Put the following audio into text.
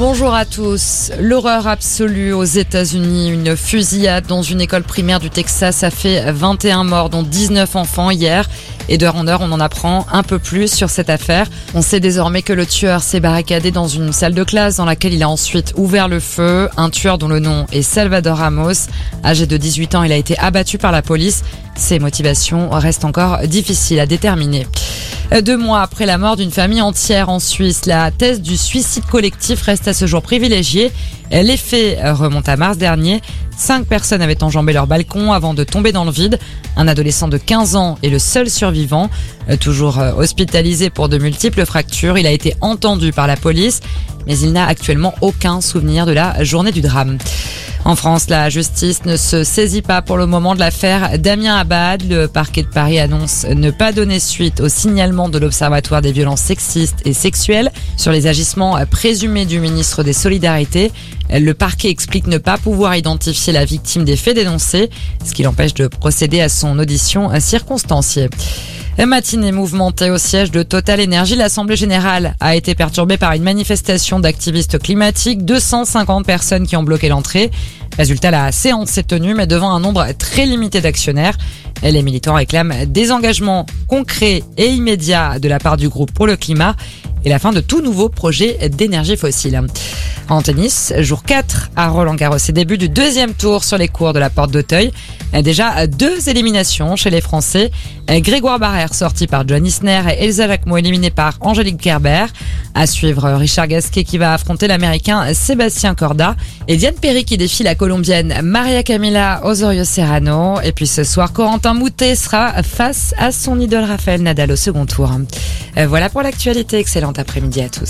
Bonjour à tous. L'horreur absolue aux États-Unis. Une fusillade dans une école primaire du Texas a fait 21 morts, dont 19 enfants hier. Et d'heure en heure, on en apprend un peu plus sur cette affaire. On sait désormais que le tueur s'est barricadé dans une salle de classe dans laquelle il a ensuite ouvert le feu. Un tueur dont le nom est Salvador Ramos. Âgé de 18 ans, il a été abattu par la police. Ses motivations restent encore difficiles à déterminer. Deux mois après la mort d'une famille entière en Suisse, la thèse du suicide collectif reste à ce jour privilégiée. Les faits remontent à mars dernier. Cinq personnes avaient enjambé leur balcon avant de tomber dans le vide. Un adolescent de 15 ans est le seul survivant. Toujours hospitalisé pour de multiples fractures, il a été entendu par la police, mais il n'a actuellement aucun souvenir de la journée du drame. En France, la justice ne se saisit pas pour le moment de l'affaire Damien Abad. Le parquet de Paris annonce ne pas donner suite au signalement de l'Observatoire des violences sexistes et sexuelles sur les agissements présumés du ministre des Solidarités. Le parquet explique ne pas pouvoir identifier la victime des faits dénoncés, ce qui l'empêche de procéder à son audition circonstanciée. Matinée mouvementée au siège de Total Energy, l'Assemblée générale a été perturbée par une manifestation d'activistes climatiques, 250 personnes qui ont bloqué l'entrée. Résultat, la séance s'est tenue, mais devant un nombre très limité d'actionnaires. Les militants réclament des engagements concrets et immédiats de la part du groupe pour le climat et la fin de tout nouveau projet d'énergie fossile. En tennis, jour 4 à Roland Garros et début du deuxième tour sur les cours de la Porte d'Auteuil. Déjà deux éliminations chez les Français. Grégoire Barrère sorti par John Isner et Elsa Jacquemot éliminé par Angélique Kerber. À suivre Richard Gasquet qui va affronter l'américain Sébastien Corda et Diane Perry qui défie la colombienne Maria Camila Osorio Serrano. Et puis ce soir, Corentin Moutet sera face à son idole Raphaël Nadal au second tour. Voilà pour l'actualité. Excellent après-midi à tous.